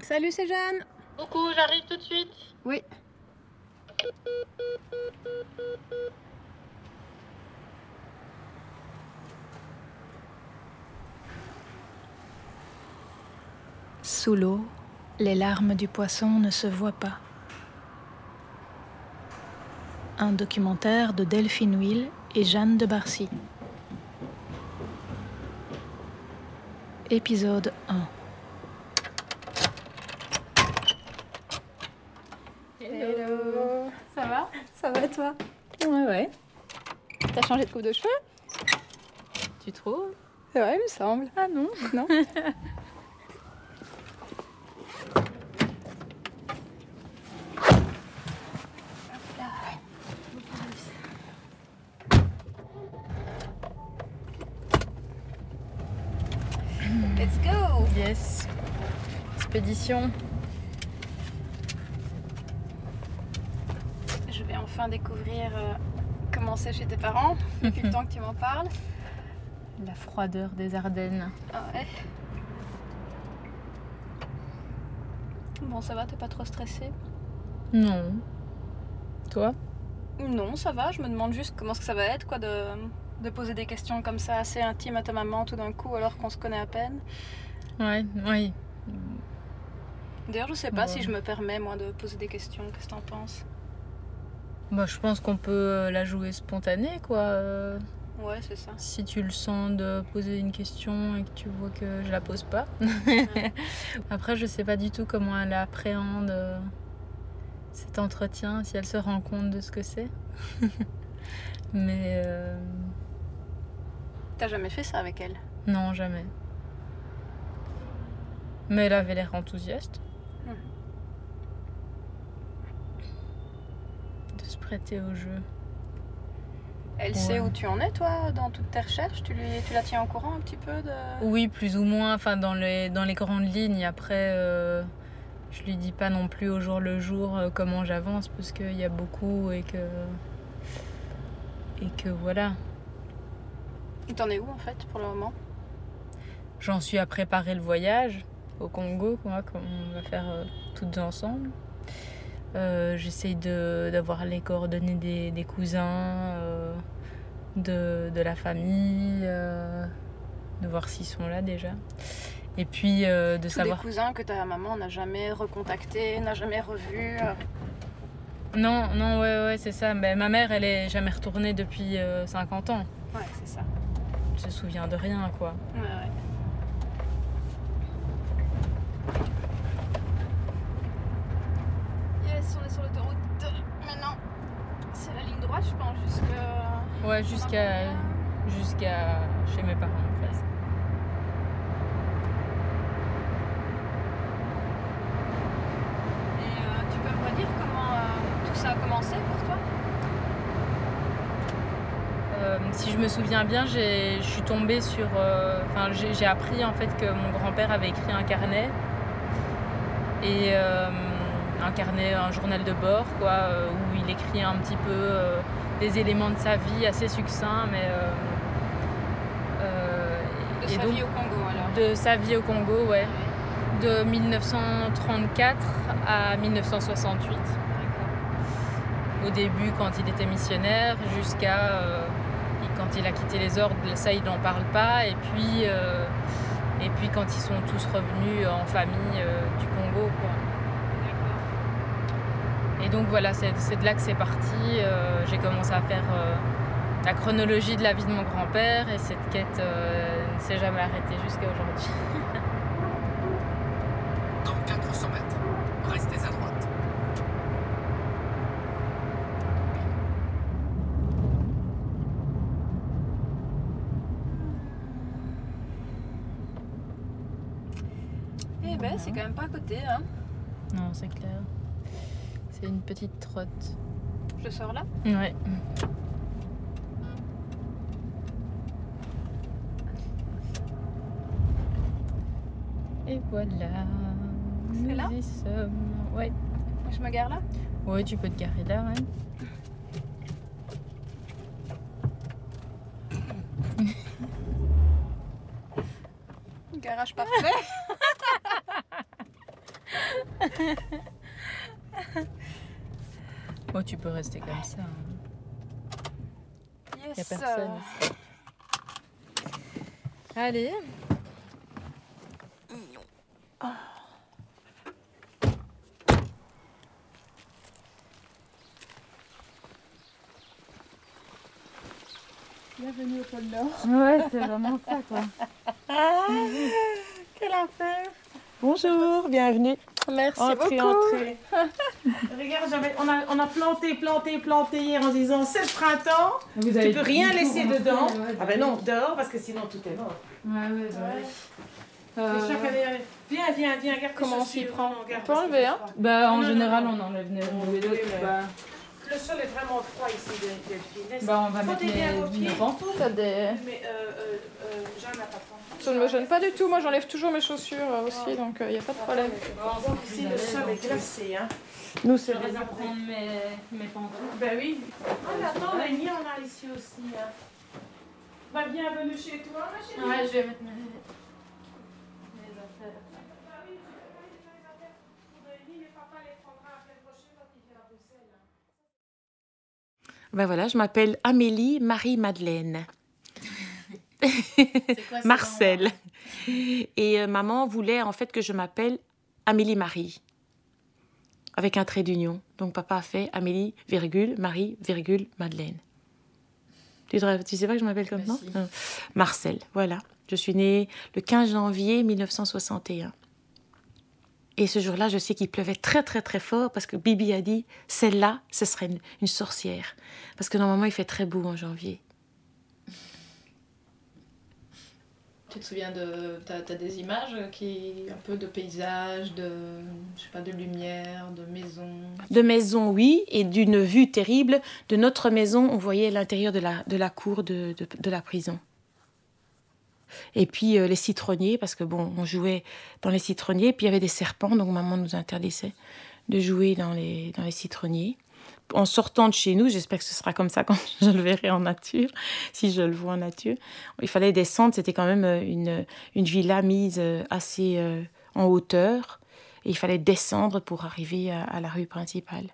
Salut, c'est Jeanne. Coucou, j'arrive tout de suite. Oui. Sous l'eau, les larmes du poisson ne se voient pas. Un documentaire de Delphine Will et Jeanne de Barcy. Épisode 1 Hello. Ça va Ça va toi Ouais, ouais. T'as changé de coupe de cheveux? Tu trouves? Ouais, il me semble. Ah non Non Let's go Yes. Expédition. Je vais enfin découvrir euh, comment c'est chez tes parents, depuis le temps que tu m'en parles. La froideur des Ardennes. Ah ouais. Bon, ça va, t'es pas trop stressée? Non. Toi? Non, ça va, je me demande juste comment ça va être, quoi, de, de poser des questions comme ça assez intimes à ta maman tout d'un coup alors qu'on se connaît à peine. Ouais, oui. D'ailleurs, je sais pas Ouais. si je me permets, moi, de poser des questions. Qu'est-ce que t'en penses? Bah, je pense qu'on peut euh, la jouer spontanée, quoi. euh, Ouais, c'est ça. Si tu le sens de poser une question et que tu vois que je la pose pas. Après, je sais pas du tout comment elle appréhende euh, cet entretien, si elle se rend compte de ce que c'est. Mais euh, T'as jamais fait ça avec elle? Non, jamais. Mais elle avait l'air enthousiaste. Mhm. De se prêter au jeu. Elle sait où tu en es, toi, dans toutes tes recherches? Tu, lui, tu la tiens au courant un petit peu de... Oui, plus ou moins, enfin dans les, dans les grandes lignes. Après, euh, je lui dis pas non plus au jour le jour euh, comment j'avance parce qu'il y a beaucoup et que. Et que voilà. Et T'en es où, en fait, pour le moment? J'en suis à préparer le voyage au Congo, quoi, qu'on va faire euh, toutes ensemble. Euh, J'essaye de- d'avoir les coordonnées des, des cousins, euh, de, de la famille, euh, de voir s'ils sont là déjà. Et puis euh, de Tous savoir. des cousins que ta maman n'a jamais recontacté, n'a jamais revu. Non, non, ouais, ouais, c'est ça. Mais ma mère, elle est jamais retournée depuis euh, 50 ans. Ouais, c'est ça. Elle se souvient de rien, quoi. Ouais, ouais. Yes, on est sur l'autoroute. Maintenant, c'est la ligne droite, je pense, jusqu'à... Ouais, jusqu'à jusqu'à chez mes parents, presque. Et euh, tu peux me redire comment euh, tout ça a commencé pour toi? Euh, si je me souviens bien, j'ai- je suis tombée sur. Enfin, j'ai j'ai appris en fait que mon grand-père avait écrit un carnet. Et un carnet, un journal de bord, quoi, où il écrit un petit peu des éléments de sa vie assez succincts, mais. euh, euh, De sa donc- vie au Congo, alors De sa vie au Congo, ouais. De 1934 à 1968. D'accord. au début quand il était missionnaire jusqu'à euh, quand il a quitté les ordres, ça il n'en parle pas. Et puis, euh, et puis quand ils sont tous revenus en famille euh, du Congo. Quoi. Donc voilà, c'est c'est de là que c'est parti. Euh, J'ai commencé à faire euh, la chronologie de la vie de mon grand-père et cette quête euh, ne s'est jamais arrêtée jusqu'à aujourd'hui. Dans 400 mètres, restez à droite. Eh ben, c'est quand même pas à côté, hein. Une petite trotte. Je sors là. Ouais. Et voilà. Nous là y sommes. Ouais. Je me gare là Ouais, tu peux te garer là, ouais. Garage parfait. Oh, tu peux rester comme ça. hein. Yes. Y a personne. Allez. Bienvenue au pôle Nord. Ouais, c'est vraiment ça, quoi. Quel enfer. Bonjour, bienvenue. Merci Entrez, beaucoup. entrez. Regarde, j'avais- on, a, on a planté, planté, planté hier en disant c'est le printemps. Vous Tu peux rien laisser dedans. Ah ben non, dehors parce que sinon tout est mort. Ouais, ouais, Ouais. Euh, Viens, viens, viens, regarde Comment on s'y prend On peut enlever, hein. Bah, en Non, général, non. on enlève les On enlève, Bah, Le sol est vraiment froid ici, de- Delphine. Bah, on va mettre les. T'as des... Mais euh, euh, euh, Jeanne n'a pas de pantoufles. Ça ne me gêne pas du tout. Moi, j'enlève toujours mes chaussures euh, aussi, donc il n'y a pas de problème. Donc ici, le sol est glacé. Hein. Nous, c'est les prendre mes, mes pantoufles. Ben oui. Ah, mais attends, la nuit, on a ici aussi. Hein. Bah, bienvenue chez toi, ma chérie. Ouais, je vais mettre mes affaires. Bah oui, je vais pas les affaires pour Noémie, mais papa les prendra la semaine prochaine quand il vient à Bruxelles. Ben voilà, je m'appelle Amélie Marie-Madeleine. Marcel. Et euh, maman voulait en fait que je m'appelle Amélie Marie. Avec un trait d'union. Donc papa a fait Amélie, virgule, Marie, virgule, Madeleine. Tu, te- tu sais pas que je m'appelle comme Bah ça? si. Non. Marcel, voilà. Je suis née le 15 janvier 1961. Et ce jour-là, je sais qu'il pleuvait très très très fort parce que Bibi a dit, celle-là, ce serait une, une sorcière. Parce que normalement, il fait très beau en janvier. Tu te souviens de. T'as as des images qui. un peu de paysages, de. je sais pas, de lumière, de maisons. De maison, oui, et d'une vue terrible. De notre maison, on voyait l'intérieur de la, de la cour de, de, de la prison. Et puis euh, les citronniers, parce que bon, on jouait dans les citronniers, puis il y avait des serpents, donc maman nous interdisait de jouer dans les, dans les citronniers. En sortant de chez nous, j'espère que ce sera comme ça quand je le verrai en nature, si je le vois en nature. Il fallait descendre, c'était quand même euh, une, une villa mise euh, assez en hauteur, et il fallait descendre pour arriver à, à la rue principale.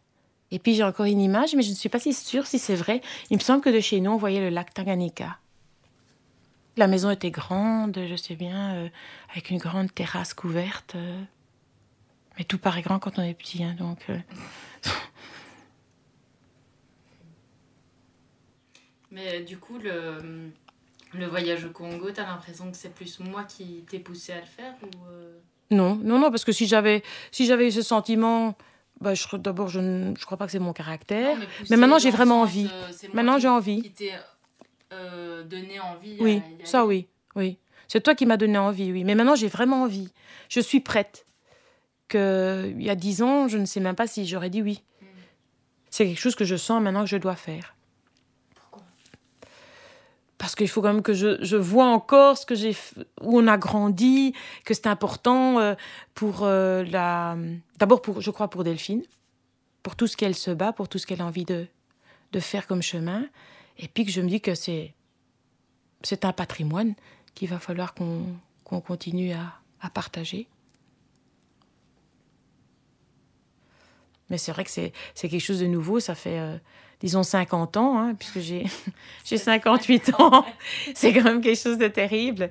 Et puis j'ai encore une image, mais je ne suis pas si sûre si c'est vrai. Il me semble que de chez nous, on voyait le lac Tanganyika. La maison était grande, je sais bien, euh, avec une grande terrasse couverte. euh. Mais tout paraît grand quand on est petit, hein, donc. euh, Mais du coup, le, le voyage au Congo, t'as l'impression que c'est plus moi qui t'ai poussé à le faire ou euh, Non, non, non, parce que si j'avais, si j'avais eu ce sentiment, bah, je, d'abord, je ne je crois pas que c'est mon caractère. Non, mais maintenant, j'ai vraiment envie. Maintenant, j'ai envie. Qui t'ai euh, donné envie. à Oui, ça oui, oui. C'est toi qui m'as donné envie, oui. Mais maintenant, j'ai vraiment envie. Je suis prête. Que il y a dix ans, je ne sais même pas si j'aurais dit oui. Mm. C'est quelque chose que je sens maintenant que je dois faire. Pourquoi? Parce qu'il faut quand même que je, je vois encore ce que j'ai, où on a grandi, que c'est important euh, pour euh, la, d'abord pour, je crois pour Delphine, pour tout ce qu'elle se bat, pour tout ce qu'elle a envie de, de faire comme chemin, et puis que je me dis que c'est, c'est un patrimoine qu'il va falloir qu'on, qu'on continue à, à partager. Mais c'est vrai que c'est, c'est quelque chose de nouveau, ça fait, euh, disons, 50 ans, hein, puisque j'ai, j'ai 58 ans. C'est quand même quelque chose de terrible.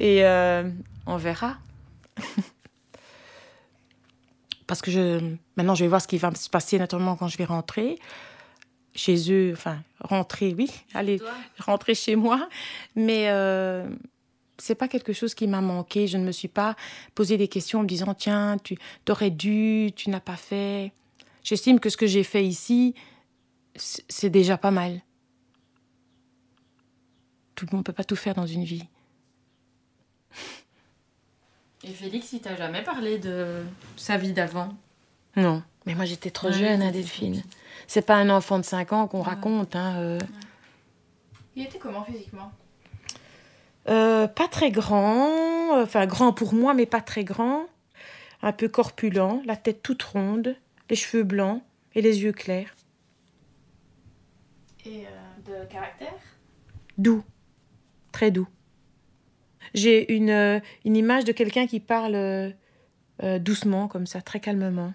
Et euh, on verra. Parce que je, maintenant, je vais voir ce qui va se passer naturellement quand je vais rentrer chez eux. Enfin, rentrer, oui, aller rentrer chez moi. Mais euh, c'est pas quelque chose qui m'a manqué. Je ne me suis pas posé des questions en me disant tiens, tu aurais dû, tu n'as pas fait. J'estime que ce que j'ai fait ici, c'est déjà pas mal. Tout le monde peut pas tout faire dans une vie. Et Félix, il t'a jamais parlé de sa vie d'avant? Non, mais moi j'étais trop Ouais, jeune, t'étais Delphine. C'est pas un enfant de 5 ans qu'on Ouais. raconte. Hein, euh. Il était comment physiquement? Euh, pas très grand, enfin grand pour moi, mais pas très grand. Un peu corpulent, la tête toute ronde, les cheveux blancs et les yeux clairs. Et euh, de caractère? Doux, très doux. J'ai une, une image de quelqu'un qui parle doucement, comme ça, très calmement.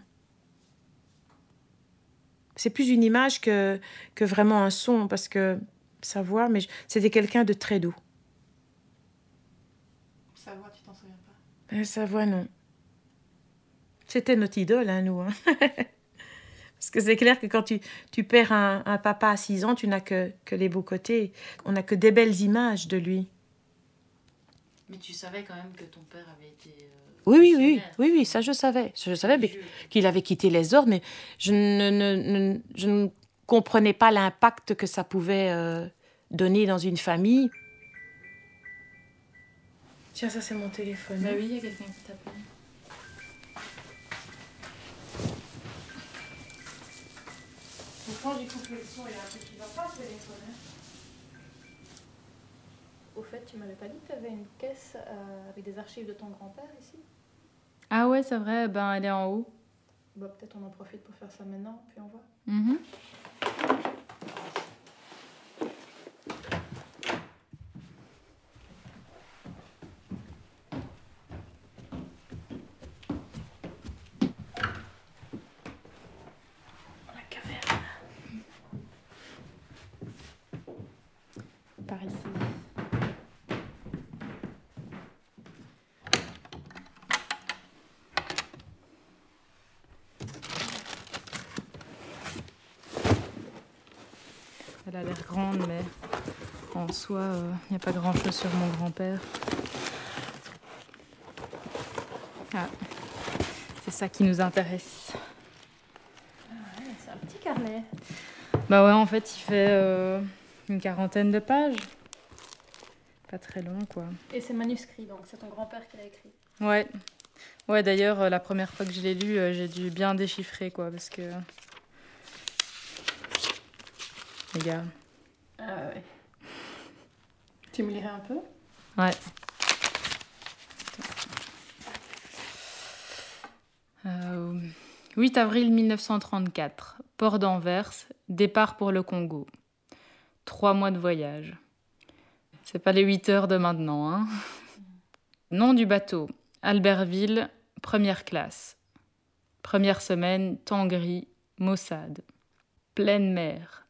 C'est plus une image que, que vraiment un son, parce que sa voix, mais c'était quelqu'un de très doux. Sa voix, tu t'en souviens pas? Euh, Sa voix, non. C'était notre idole, hein, nous. hein. Parce que c'est clair que quand tu, tu perds un, un papa à 6 ans, tu n'as que, que les beaux côtés. On n'a que des belles images de lui. Mais tu savais quand même que ton père avait été. euh, Oui, oui, oui, oui, oui, ça je savais. Ça, Je savais qu'il avait quitté les ordres, mais je ne, ne- ne- je ne comprenais pas l'impact que ça pouvait euh, donner dans une famille. Tiens, ça c'est mon téléphone. Bah oui, il y a quelqu'un qui t'appelle. Quand j'ai coupé le son, il y a un truc qui va pas, téléphone. Au fait, tu m'avais pas dit que tu avais une caisse euh, avec des archives de ton grand-père ici? Ah ouais, c'est vrai, ben elle est en haut. Bah, peut-être on en profite pour faire ça maintenant, puis on voit. Mhm caverne. Par ici. Elle a l'air grande, mais en soi, il n'y a pas grand-chose sur mon grand-père. Ah, c'est ça qui nous intéresse. c'est un petit carnet. Bah ouais, en fait, il fait euh, une quarantaine de pages. Pas très long, quoi. Et c'est manuscrit, donc c'est ton grand-père qui l'a écrit. Ouais. Ouais, d'ailleurs, euh, la première fois que je l'ai lu, euh, j'ai dû bien déchiffrer, quoi, parce que... Regarde. Ah ouais. Tu me lirais un peu Ouais. Euh, 8 avril 1934, port d'Anvers, départ pour le Congo. Trois mois de voyage. C'est pas les 8 heures de maintenant, hein. Nom du bateau, Albertville, première classe. Première semaine, temps gris, maussade. Pleine mer,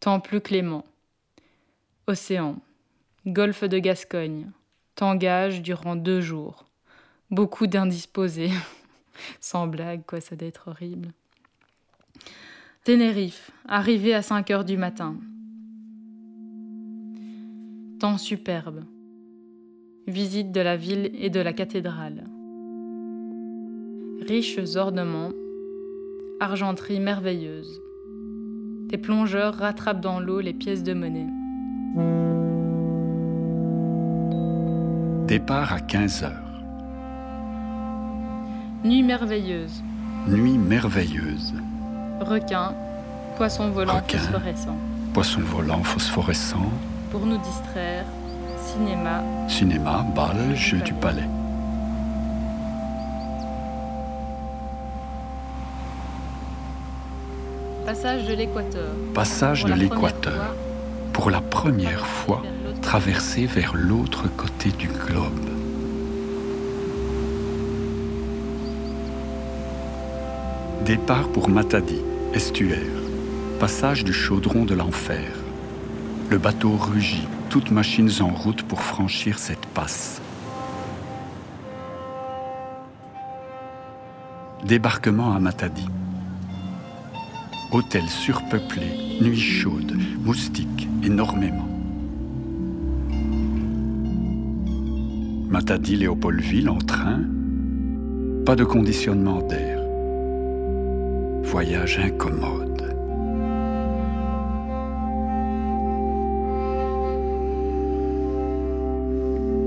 temps plus clément. Océan, golfe de Gascogne. Tangage durant deux jours. Beaucoup d'indisposés. Sans blague, quoi, ça doit être horrible. Ténérife, arrivé à 5 heures du matin. Temps superbe. Visite de la ville et de la cathédrale. Riches ornements. Argenterie merveilleuse. Des plongeurs rattrapent dans l'eau les pièces de monnaie. Départ à 15 heures. Nuit merveilleuse. Nuit merveilleuse. Requins, poissons volants Requins. phosphorescents. Poisson volant phosphorescent. Pour nous distraire, cinéma, Cinéma, bal, jeu du palais. passage de l'équateur. Passage Pour de l'équateur. Pour la première fois, traverser vers l'autre côté du globe. Départ pour Matadi, estuaire. Passage du chaudron de l'enfer. Le bateau rugit, toutes machines en route pour franchir cette passe. Débarquement à Matadi. Hôtel surpeuplé, nuit chaude, moustiques énormément. Matadi Léopoldville en train, pas de conditionnement d'air. Voyage incommode.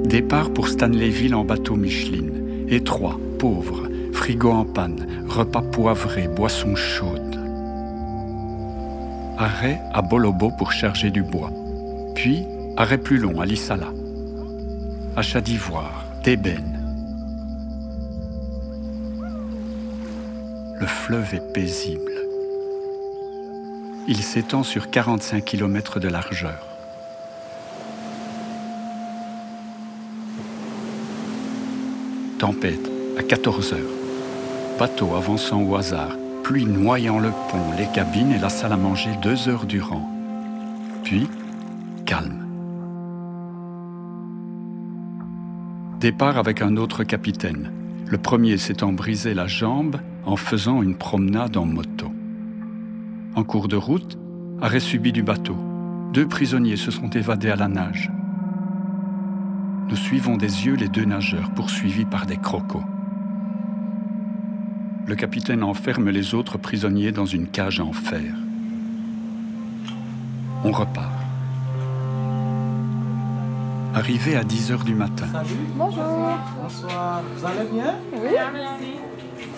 Départ pour Stanleyville en bateau Micheline. Étroit, pauvre, frigo en panne, repas poivré, boisson chaude. Arrêt à Bolobo pour charger du bois. Puis, arrêt plus long à Lissala. Achat d'ivoire, d'ébène. Le fleuve est paisible. Il s'étend sur 45 km de largeur. Tempête à 14 heures. bateau avançant au hasard, pluie noyant le pont, les cabines et la salle à manger deux heures durant. Puis, calme. Départ avec un autre capitaine, le premier s'étant brisé la jambe en faisant une promenade en moto. En cours de route, arrêt subi du bateau. Deux prisonniers se sont évadés à la nage. Nous suivons des yeux les deux nageurs poursuivis par des crocos. Le capitaine enferme les autres prisonniers dans une cage en fer. On repart. Arrivé à 10 heures du matin, Salut. Bonjour. Bonsoir. Vous allez bien? Oui.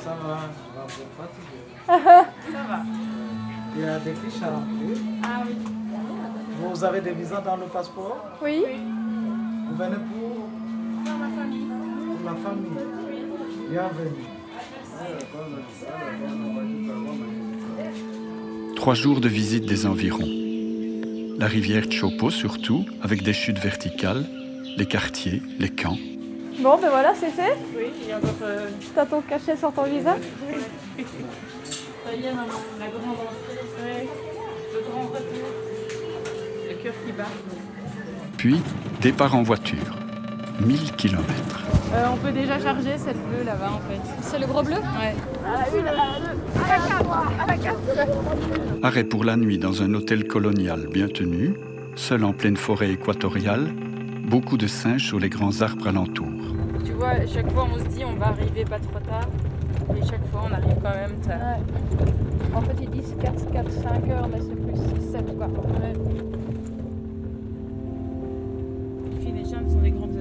Ça va? Je vais vous fatiguer. Ça va. Il y a des fiches à remplir? Ah oui. Vous avez des visas dans le passeport? Oui. Vous venez pour, Dans ma famille. pour la famille? Bienvenue. trois jours de visite des environs. La rivière Chopo surtout, avec des chutes verticales, les quartiers, les camps. Bon, ben voilà, c'est fait. Oui, il y a encore. euh, T'as ton cachet sur ton visa Ça y est, maman, la grande entrée. Le grand retour. Le cœur qui bat. Puis, départ en voiture. 1000 kilomètres. Euh, on peut déjà charger cette bleue là-bas en fait. C'est le gros bleu Ouais. Arrêt pour la nuit dans un hôtel colonial bien tenu, seul en pleine forêt équatoriale, beaucoup de singes sur les grands arbres alentours. Tu vois, chaque fois on se dit on va arriver pas trop tard. Et chaque fois on arrive quand même tard. En fait, ils disent 4, 4, 5 heures, mais c'est plus 6, 7 quoi. Les filles, les jeunes sont des donc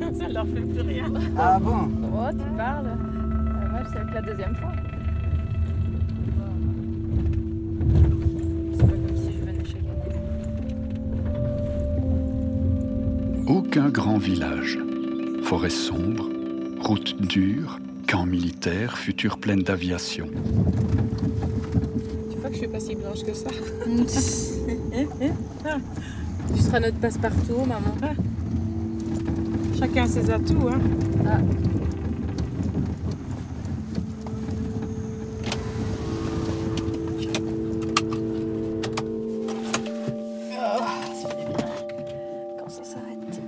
ça ne leur fait plus rien. Ah bon? Oh, tu parles Euh, Moi, c'est la deuxième fois. C'est pas comme si je venais chaque année. Aucun grand village. Forêt sombre, route dure, camp militaire, future pleine d'aviation. Tu vois que je suis pas si blanche que ça? Tu seras notre passe-partout, maman. Chacun ses atouts, hein. Quand ça s'arrête.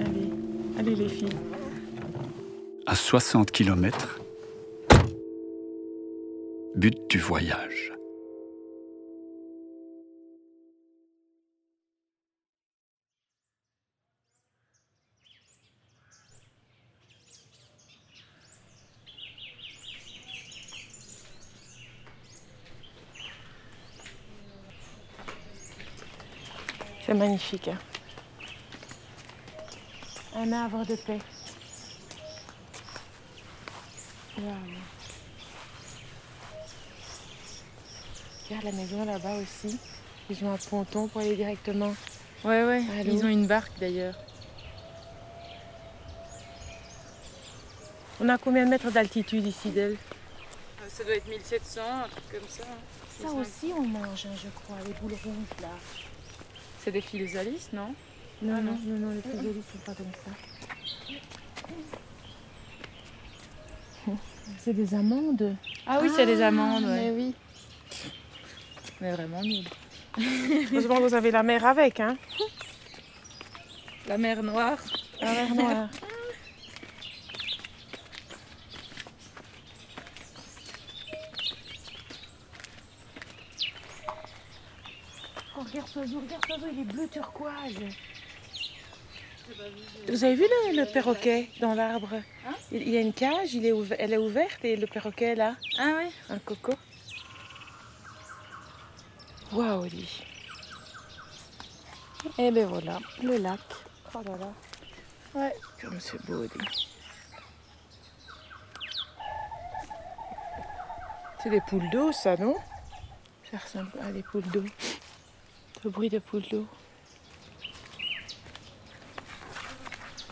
Allez, allez les filles. À 60 kilomètres, but du voyage. C'est magnifique. hein. Un havre de paix. Regarde la maison là-bas aussi. Ils ont un ponton pour aller directement. Ouais, ouais. Ils ont une barque d'ailleurs. On a combien de mètres d'altitude ici d'elle Euh, Ça doit être 1700, un truc comme ça. Ça aussi on mange, hein, je crois, les boules rouges là. C'est des fils Alice, non Non, Ah, non, non. non, non, les plus jolis sont pas comme ça. C'est des amandes. Ah oui, c'est des amandes, Mais ouais. oui. Mais vraiment nul. Heureusement que vous avez la mer avec, hein La mer Noire. La mer noire. Oh, regarde ce oiseau, regarde il est bleu turquoise. Vous avez vu le, le perroquet dans l'arbre? Il, il y a une cage, il est ouver- elle est ouverte et le perroquet est là, Ah oui un coco. Waouh, lui. Et ben voilà, le lac. Oh là là. Ouais, comme c'est beau, lui. C'est des poules d'eau, ça, non? Ça ressemble à des poules d'eau. Le bruit de poules d'eau.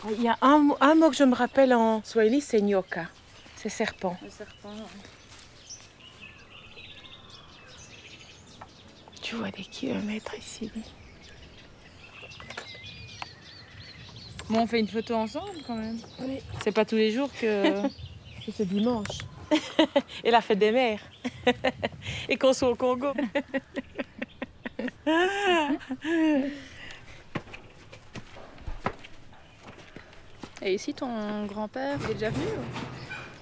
Ah, Il y a un, mot- un mot que je me rappelle en swahili, c'est nyoka. C'est serpent. Le serpent. Tu vois des kilomètres ici. Bon, on fait une photo ensemble quand même. Oui. C'est pas tous les jours que. Que c'est dimanche. Et la fête des mères. Et qu'on soit au Congo. Et ici, ton grand-père, il est déjà venu ou?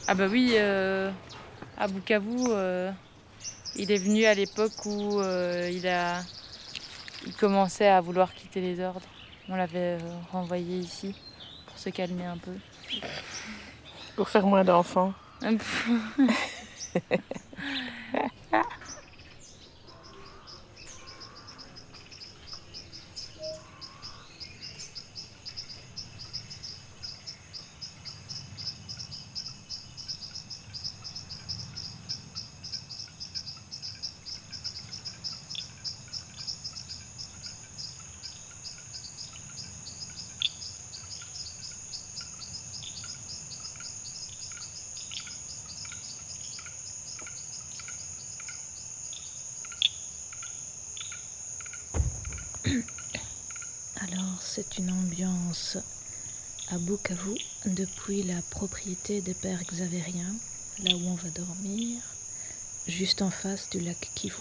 Ah bah oui, euh, à Bukavu, euh, il est venu à l'époque où euh, il a, il commençait à vouloir quitter les ordres. On l'avait euh, renvoyé ici pour se calmer un peu. Pour faire moins d'enfants. Alors, c'est une ambiance à Bukavu depuis la propriété des pères xavériens, là où on va dormir, juste en face du lac Kivu.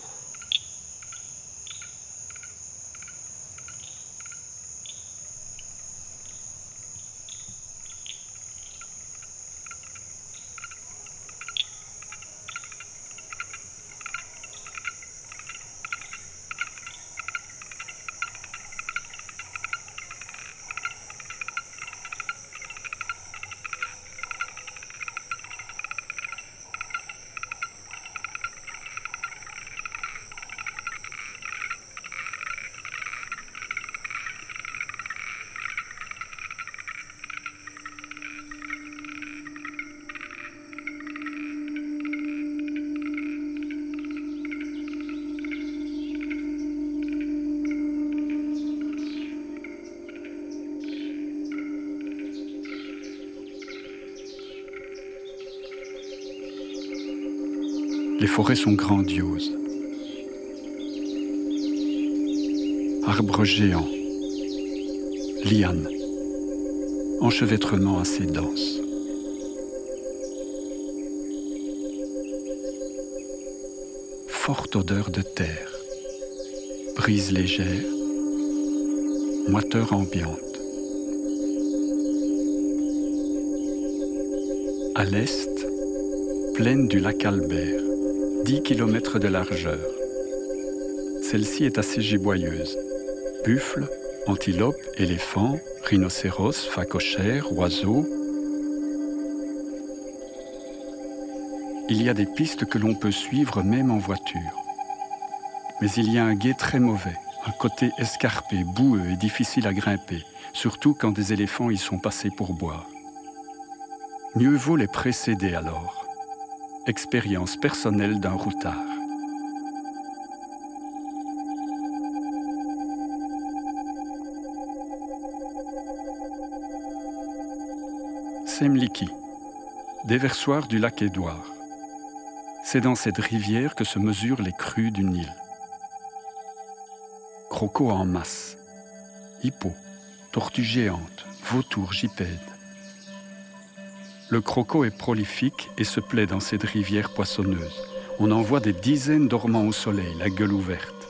Forêts sont grandioses. Arbres géants, lianes, enchevêtrement assez dense. Forte odeur de terre, brise légère, moiteur ambiante. À l'est, plaine du lac Albert, 10 km de largeur. Celle-ci est assez giboyeuse. Buffles, antilopes, éléphants, rhinocéros, phacochères, oiseaux. Il y a des pistes que l'on peut suivre même en voiture. Mais il y a un guet très mauvais, un côté escarpé, boueux et difficile à grimper, surtout quand des éléphants y sont passés pour boire. Mieux vaut les précéder alors. Expérience personnelle d'un routard. Semliki, déversoir du lac Édouard. C'est dans cette rivière que se mesurent les crues du Nil. Crocos en masse, hippos, tortues géantes, vautours gypèdes. Le croco est prolifique et se plaît dans cette rivière poissonneuse. On en voit des dizaines dormant au soleil, la gueule ouverte.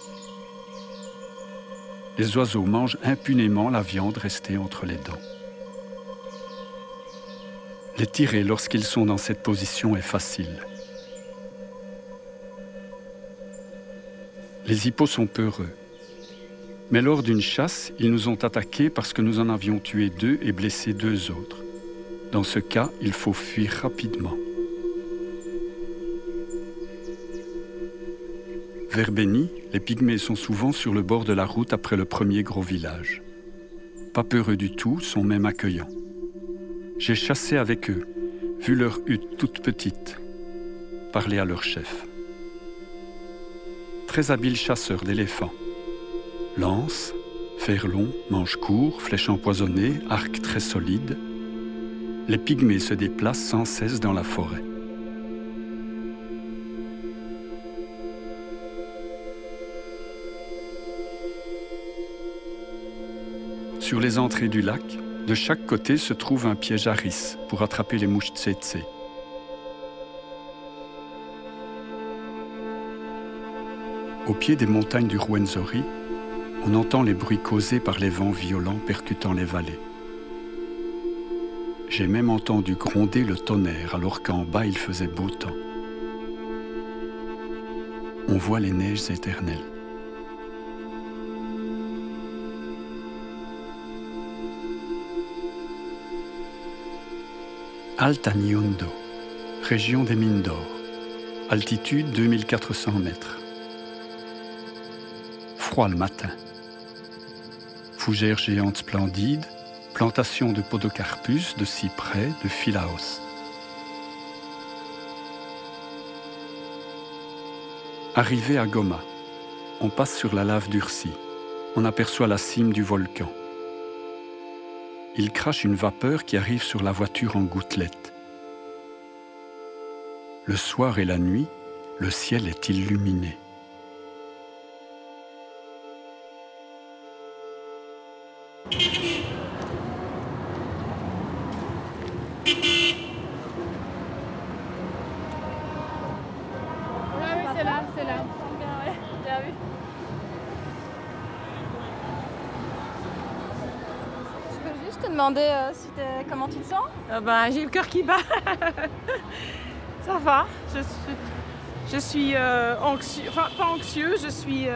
Les oiseaux mangent impunément la viande restée entre les dents. Les tirer lorsqu'ils sont dans cette position est facile. Les hippos sont peureux. Mais lors d'une chasse, ils nous ont attaqués parce que nous en avions tué deux et blessé deux autres. Dans ce cas, il faut fuir rapidement. Vers Béni, les pygmées sont souvent sur le bord de la route après le premier gros village. Pas peureux du tout, sont même accueillants. J'ai chassé avec eux, vu leur hutte toute petite, parlé à leur chef. Très habiles chasseurs d'éléphants. Lance, fer long, manche court, flèche empoisonnée, arc très solide. Les pygmées se déplacent sans cesse dans la forêt. Sur les entrées du lac, De chaque côté se trouve un piège à ris pour attraper les mouches tsetse. Au pied des montagnes du Ruwenzori, on entend les bruits causés par les vents violents percutant les vallées. J'ai même entendu gronder le tonnerre alors qu'en bas il faisait beau temps. On voit les neiges éternelles. Alta Nyondo, région des mines d'or, altitude 2400 mètres. Froid le matin. Fougères géantes splendides, plantations de podocarpus, de cyprès, de philaos. Arrivé à Goma, on passe sur la lave durcie. On aperçoit la cime du volcan. Il crache une vapeur qui arrive sur la voiture en gouttelettes. Le soir et la nuit, le ciel est illuminé. Euh, si comment tu te sens? Ben, j'ai le cœur qui bat. Ça va. Je suis, je suis euh, anxieux, enfin pas anxieux, je suis,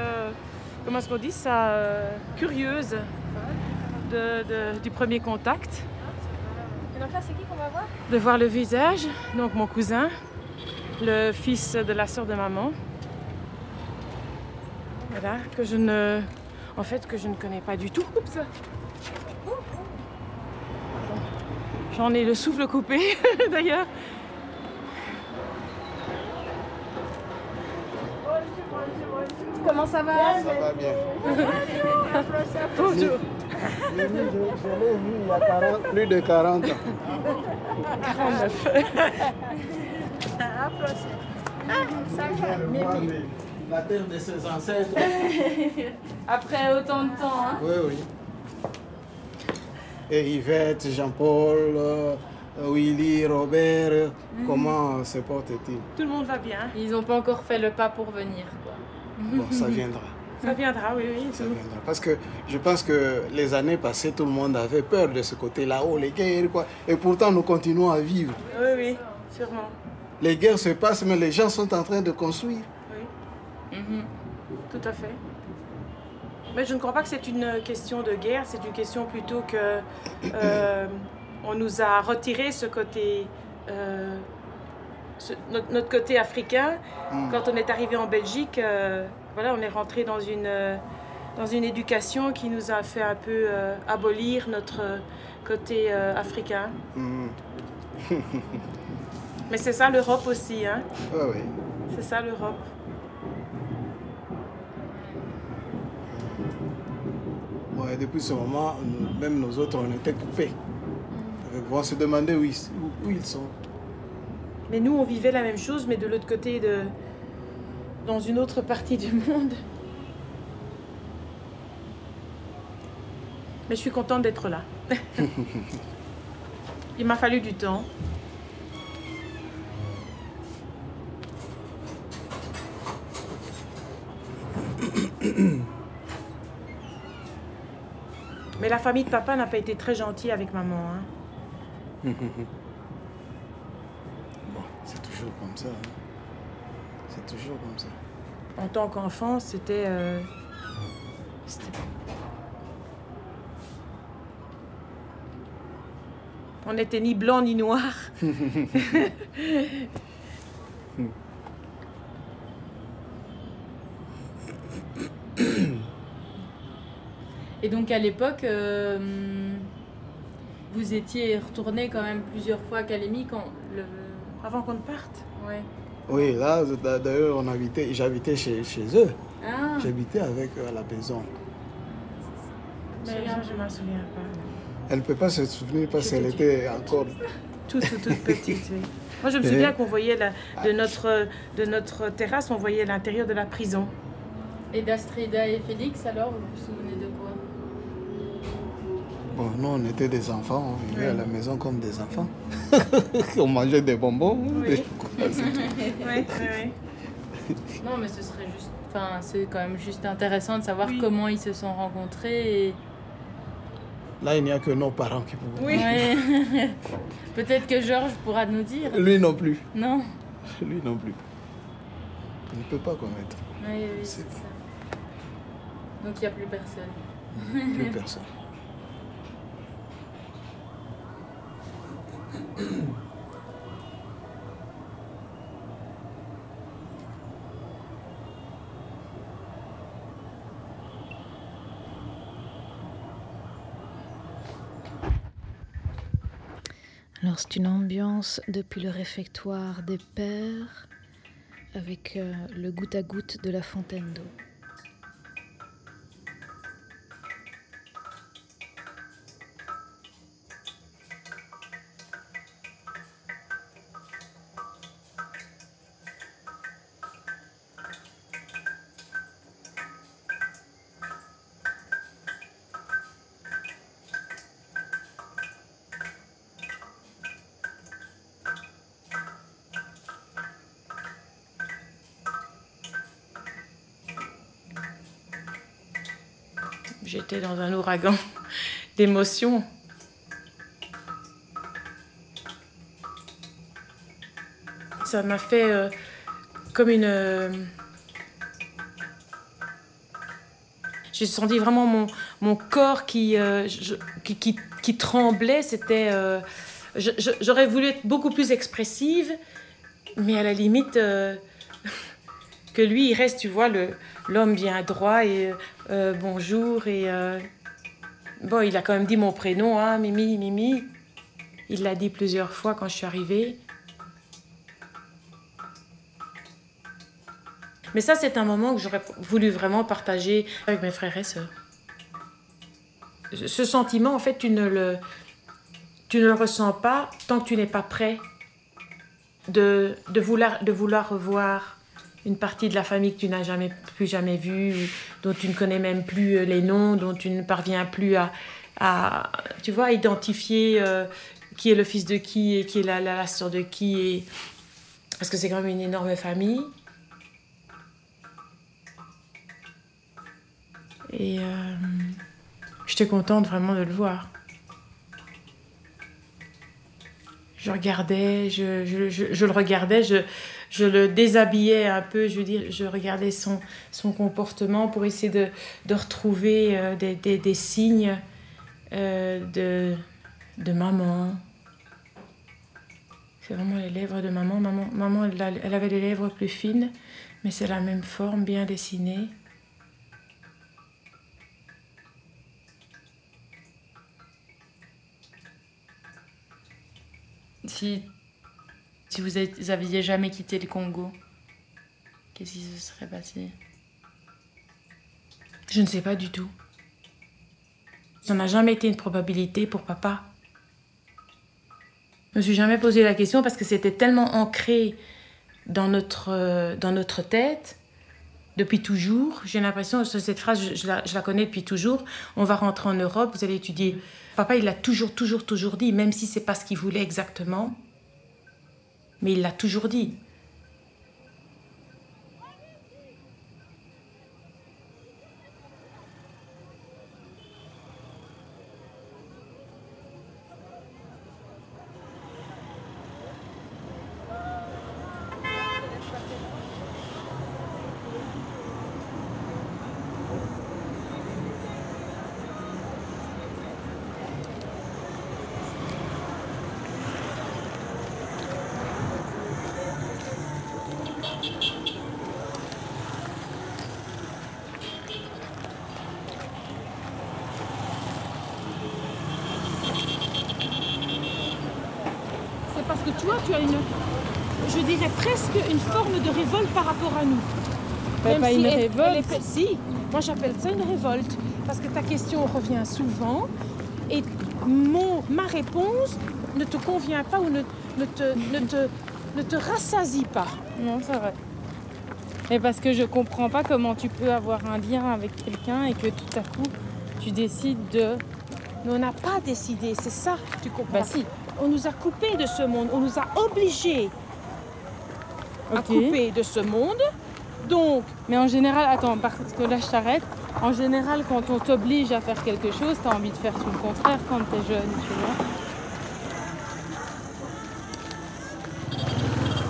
comment est-ce qu'on dit ça, curieuse de- de- du premier contact, Et donc là, c'est qui qu'on va voir? De voir le visage, donc mon cousin, le fils de la sœur de maman. Voilà, que je ne, en fait, que je ne connais pas du tout. Oups. J'en ai le souffle coupé, d'ailleurs. Comment ça va? Ça va bien. Bonjour. Je l'ai vu il y a 40 plus de 40 ans. 49. La terre de ses ancêtres. Après autant de temps, hein? Oui, oui. Et Yvette, Jean-Paul, euh, Willy, Robert, comment se portent-ils Tout le monde va bien. Ils n'ont pas encore fait le pas pour venir, quoi. Bon, ça viendra. Ça viendra, oui, oui. Ça viendra. Parce que je pense que les années passées, tout le monde avait peur de ce côté là-haut, les guerres, quoi. Et pourtant, nous continuons à vivre. Oui, oui, sûrement. Les guerres se passent, mais les gens sont en train de construire. Oui, Mhm. tout à fait. Mais je ne crois pas que c'est une question de guerre, c'est une question plutôt que euh, on nous a retiré ce côté, euh, ce- notre, notre côté africain. Mm. Quand on est arrivé en Belgique, euh, voilà, on est rentré dans une, dans une éducation qui nous a fait un peu abolir notre côté africain. Mhm. Mais c'est ça l'Europe aussi, hein. Ouais, oui. C'est ça l'Europe. Bon, et depuis ce moment, nous- même nous autres, on était coupés. On se demandait où ils, où- où ils sont. Mais nous, on vivait la même chose, mais de l'autre côté de. dans une autre partie du monde. Mais je suis contente d'être là. Il m'a fallu du temps. Mais la famille de papa n'a pas été très gentille avec maman. hein. Bon, c'est toujours comme ça. hein. C'est toujours comme ça. En tant qu'enfant, c'était. euh, c'était- On n'était ni blanc ni noir. Et donc à l'époque, euh, vous étiez retourné quand même plusieurs fois à Calémie quand le. Avant qu'on ne parte. Ouais. Oui, là, d'ailleurs, on habitait, j'habitais chez, chez eux. Ah, J'habitais avec eux à la maison. Mais je ne m'en souviens pas. Elle ne peut pas se souvenir parce qu'elle était encore. Toute, toute, toute petite, oui. Moi, je me souviens qu'on voyait la- de, notre, de notre terrasse, on voyait l'intérieur de la prison. et d'Astrida et Félix alors, vous vous souvenez Bon, nous, on était des enfants, on vivait à la maison comme des enfants. on mangeait des bonbons, des chocolats, c'est tout. Ouais, ouais, Non, mais ce serait juste. Enfin, c'est quand même juste intéressant de savoir Oui. comment ils se sont rencontrés. Et... Là, il n'y a que nos parents qui peuvent. Oui. Peut-être que Georges pourra nous dire. Lui non plus. Non Lui non plus. Il ne peut pas connaître. Oui, oui, c'est ça. Donc il n'y a plus personne. Plus personne. Alors c'est une ambiance depuis le réfectoire des pères avec euh, le goutte à goutte de la fontaine d'eau. Dans un ouragan d'émotions. Ça m'a fait euh, comme une. euh, J'ai senti vraiment mon, mon corps qui, euh, qui, qui- qui tremblait. C'était. J'aurais voulu être beaucoup plus expressive, mais à la limite. Que lui, il reste, tu vois, l'homme bien droit et euh, bonjour et euh, bon, il a quand même dit mon prénom, hein, Mimi, Mimi. Il l'a dit plusieurs fois quand je suis arrivée. Mais ça, c'est un moment que j'aurais voulu vraiment partager avec mes frères et sœurs. Ce sentiment, en fait, tu ne le, tu ne le ressens pas tant que tu n'es pas prêt de, de, vouloir, de vouloir revoir une partie de la famille que tu n'as jamais plus jamais vue, dont tu ne connais même plus euh, les noms, dont tu ne parviens plus à, à tu vois, identifier euh, qui est le fils de qui et qui est la, la, la sœur de qui. Parce que c'est quand même une énorme famille. Et euh, j'étais contente vraiment de le voir. Je regardais, je, je, je le regardais, je, je le déshabillais un peu, je veux dire, je regardais son, son comportement pour essayer de, de retrouver euh, des, des, des signes euh, de, de maman. C'est vraiment les lèvres de maman. Maman, maman elle, elle avait les lèvres plus fines, mais c'est la même forme, bien dessinée. Si, si vous aviez jamais quitté le Congo, qu'est-ce qui se serait passé? Je ne sais pas du tout. Ça n'a jamais été une probabilité pour papa. Je me suis jamais posé la question parce que c'était tellement ancré dans notre, euh, dans notre tête depuis toujours. J'ai l'impression, cette phrase, je, je la, je la connais depuis toujours. On va rentrer en Europe, vous allez étudier. Papa, il l'a toujours, toujours, toujours dit, même si c'est pas ce qu'il voulait exactement. Mais il l'a toujours dit. C'est parce que toi, tu as une, je dirais presque une forme de révolte par rapport à nous. Pas une elle- révolte. elle est fait- si, moi j'appelle ça une révolte. Parce que ta question revient souvent et mon, ma réponse ne te convient pas ou ne, ne, te, ne, te, ne te rassasie pas. Non, c'est vrai. Mais parce que je comprends pas comment tu peux avoir un lien avec quelqu'un et que tout à coup tu décides de Mais on n'a pas décidé, c'est ça, tu comprends Bah si. On nous a coupés de ce monde, on nous a obligés à couper de ce monde. Donc, Mais en général, attends, parce que là je t'arrête. En général, quand on t'oblige à faire quelque chose, t'as envie de faire tout le contraire quand t'es jeune, tu vois.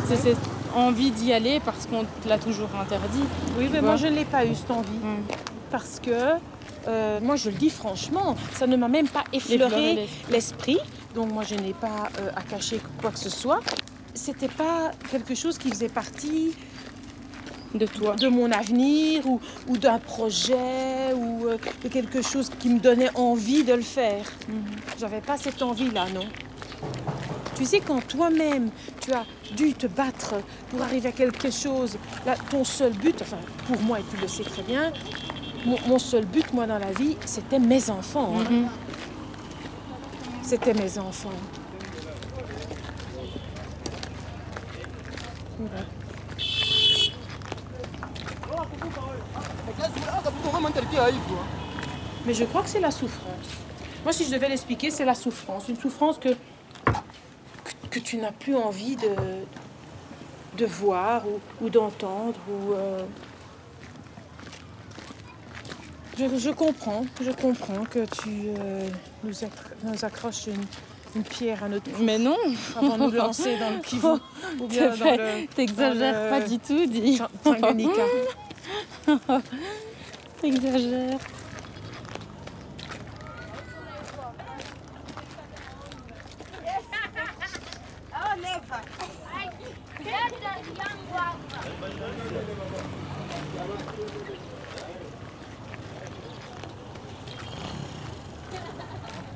C'est cette envie d'y aller parce qu'on te l'a toujours interdit. oui, mais vois. moi je ne l'ai pas eu cette envie. Mm. Parce que, euh, moi je le dis franchement, ça ne m'a même pas effleuré l'esprit. Donc moi je n'ai pas euh, à cacher quoi que ce soit. C'était pas quelque chose qui faisait partie De toi. de mon avenir ou, ou d'un projet ou euh, de quelque chose qui me donnait envie de le faire. J'avais pas cette envie-là, non. Tu sais, quand toi-même, tu as dû te battre pour arriver à quelque chose, là, ton seul but, enfin, pour moi, et tu le sais très bien, mon, mon seul but, moi, dans la vie, c'était mes enfants. hein. Mhm. C'était mes enfants. Mais je crois que c'est la souffrance. Moi, si je devais l'expliquer, c'est la souffrance. Une souffrance que, tu n'as plus envie de, voir ou, d'entendre. Ou, euh, je, je comprends, je comprends que tu euh, nous, nous accroches une, une pierre à notre Mais non, avant de nous lancer dans le pivot ou bien dans le t'exagères pas du tout, dis. Tanganyika. T'exagères.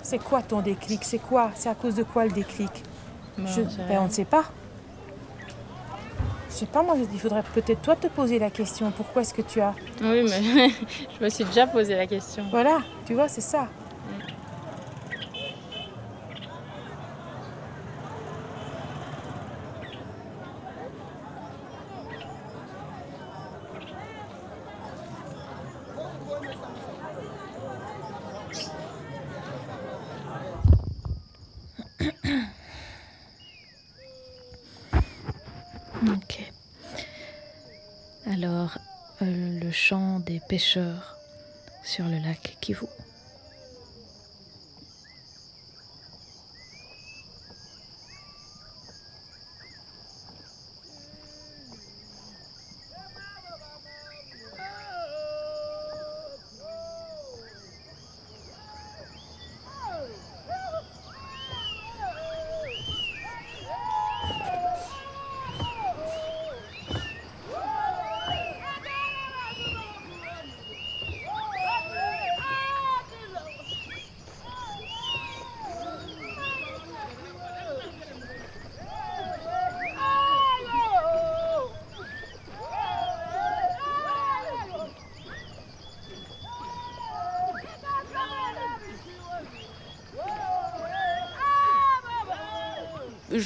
C'est quoi ton déclic? C'est quoi? C'est à cause de quoi le déclic? Non, Je- c'est ben, on ne sait pas. Je sais pas, moi, il faudrait peut-être toi te poser la question. Pourquoi est-ce que tu as... Oui, mais je me suis déjà posé la question. Voilà, tu vois, c'est ça. Ok. Alors, euh, le chant des pêcheurs sur le lac Kivu.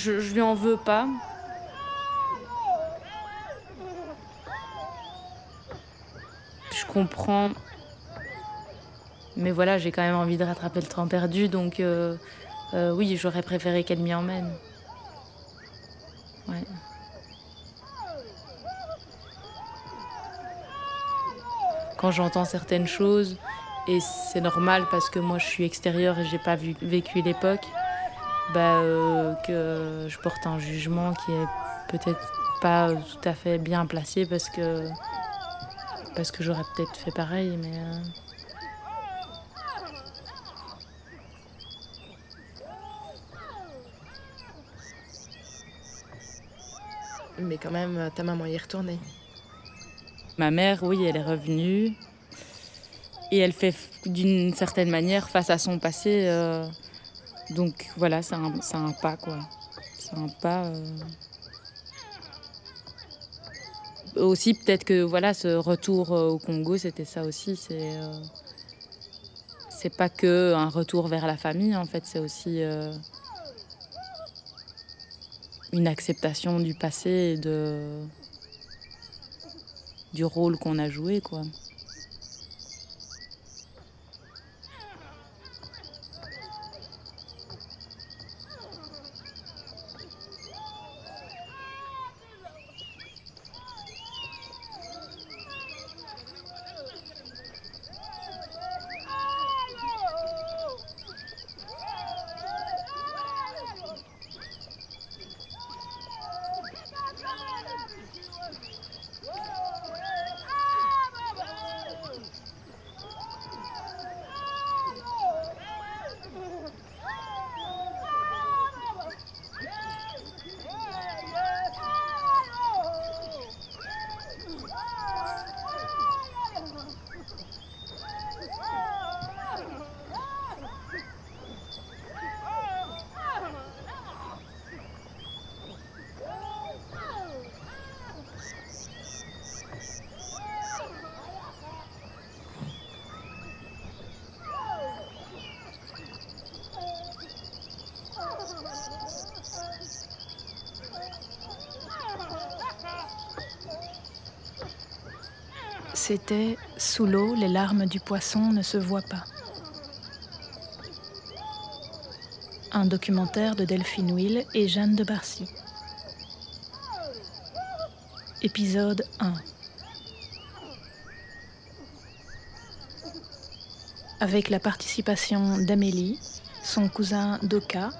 Je, lui en veux pas. Je comprends. Mais voilà, j'ai quand même envie de rattraper le temps perdu, donc euh, euh, oui, j'aurais préféré qu'elle m'y emmène. Quand j'entends certaines choses, et c'est normal parce que moi je suis extérieure et j'ai pas vu- vécu l'époque, bah, euh, que je porte un jugement qui est peut-être pas tout à fait bien placé parce que parce que j'aurais peut-être fait pareil, mais euh, Mais quand même, euh, ta maman y est retournée. ma mère, oui, elle est revenue et elle fait d'une certaine manière face à son passé. euh, donc voilà, c'est un, un pas quoi. C'est un pas. euh. Aussi peut-être que voilà, ce retour euh, au Congo, c'était ça aussi. C'est euh, c'est pas que un retour vers la famille en fait, c'est aussi une acceptation du passé et de du rôle qu'on a joué quoi. C'était Sous l'eau, les larmes du poisson ne se voient pas. Un documentaire de Delphine Will et Jeanne de Barcy. Épisode 1 Avec la participation d'Amélie, son cousin Doka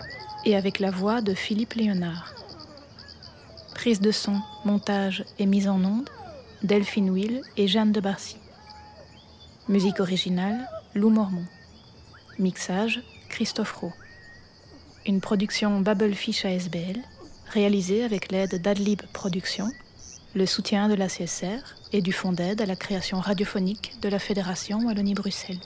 et avec la voix de Philippe Léonard. Prise de son, montage et mise en onde, Delphine Will et Jeanne de Barcy. Musique originale, Lou Mormont. Mixage, Christophe Rowe. Une production Babelfish ASBL, réalisée avec l'aide d'Adlib Productions, le soutien de la CSR et du Fonds d'aide à la création radiophonique de la Fédération Wallonie-Bruxelles.